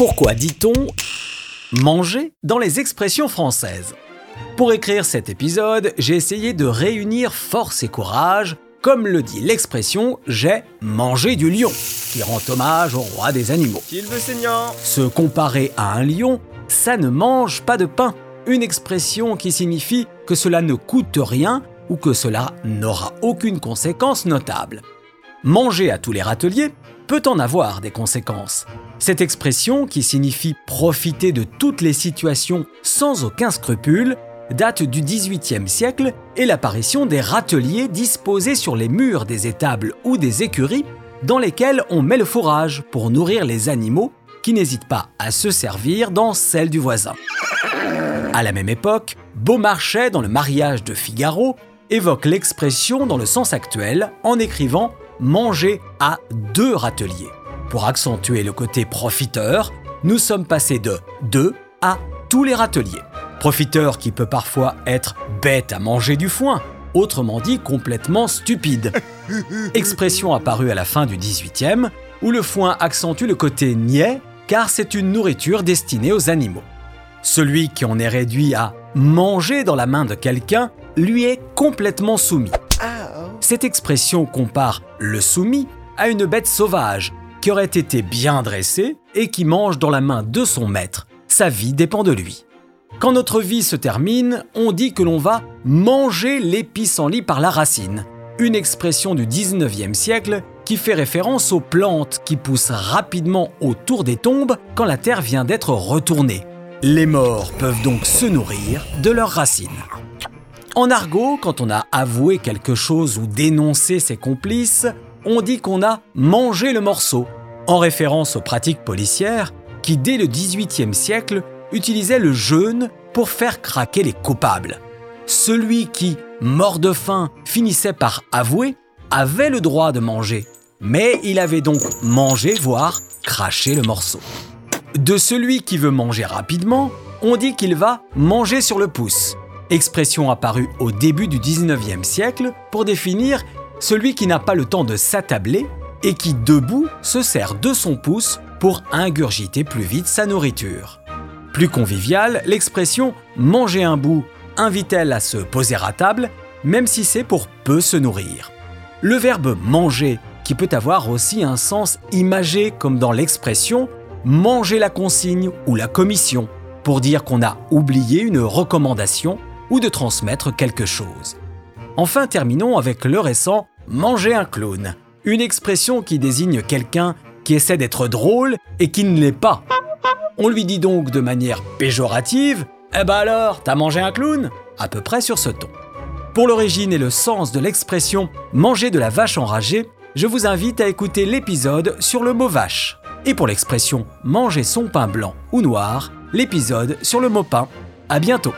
Pourquoi dit-on manger dans les expressions françaises? Pour écrire cet épisode, j'ai essayé de réunir force et courage, comme le dit l'expression j'ai mangé du lion, qui rend hommage au roi des animaux. Qu'il veut saignant Se comparer à un lion, ça ne mange pas de pain. Une expression qui signifie que cela ne coûte rien ou que cela n'aura aucune conséquence notable. Manger à tous les râteliers peut en avoir des conséquences. Cette expression, qui signifie profiter de toutes les situations sans aucun scrupule, date du XVIIIe siècle et l'apparition des râteliers disposés sur les murs des étables ou des écuries dans lesquels on met le fourrage pour nourrir les animaux qui n'hésitent pas à se servir dans celle du voisin. À la même époque, Beaumarchais, dans le mariage de Figaro, évoque l'expression dans le sens actuel en écrivant manger à deux râteliers. Pour accentuer le côté profiteur, nous sommes passés de deux à tous les râteliers. Profiteur qui peut parfois être bête à manger du foin, autrement dit complètement stupide. Expression apparue à la fin du 18e, où le foin accentue le côté niais, car c'est une nourriture destinée aux animaux. Celui qui en est réduit à manger dans la main de quelqu'un lui est complètement soumis. Cette expression compare le soumis à une bête sauvage qui aurait été bien dressée et qui mange dans la main de son maître. Sa vie dépend de lui. Quand notre vie se termine, on dit que l'on va manger les pissenlits par la racine, une expression du 19e siècle qui fait référence aux plantes qui poussent rapidement autour des tombes quand la terre vient d'être retournée. Les morts peuvent donc se nourrir de leurs racines. En argot, quand on a avoué quelque chose ou dénoncé ses complices, on dit qu'on a mangé le morceau, en référence aux pratiques policières qui, dès le XVIIIe siècle, utilisaient le jeûne pour faire craquer les coupables. Celui qui, mort de faim, finissait par avouer, avait le droit de manger, mais il avait donc mangé, voire craché le morceau. De celui qui veut manger rapidement, on dit qu'il va manger sur le pouce, expression apparue au début du 19e siècle pour définir celui qui n'a pas le temps de s'attabler et qui, debout, se sert de son pouce pour ingurgiter plus vite sa nourriture. Plus convivial, l'expression manger un bout invite-t-elle à se poser à table, même si c'est pour peu se nourrir. Le verbe manger, qui peut avoir aussi un sens imagé comme dans l'expression manger la consigne ou la commission, pour dire qu'on a oublié une recommandation ou de transmettre quelque chose. Enfin, terminons avec le récent manger un clown, une expression qui désigne quelqu'un qui essaie d'être drôle et qui ne l'est pas. On lui dit donc de manière péjorative Eh ben alors, t'as mangé un clown? à peu près sur ce ton. Pour l'origine et le sens de l'expression manger de la vache enragée, je vous invite à écouter l'épisode sur le mot vache. Et pour l'expression manger son pain blanc ou noir, l'épisode sur le mot pain. À bientôt!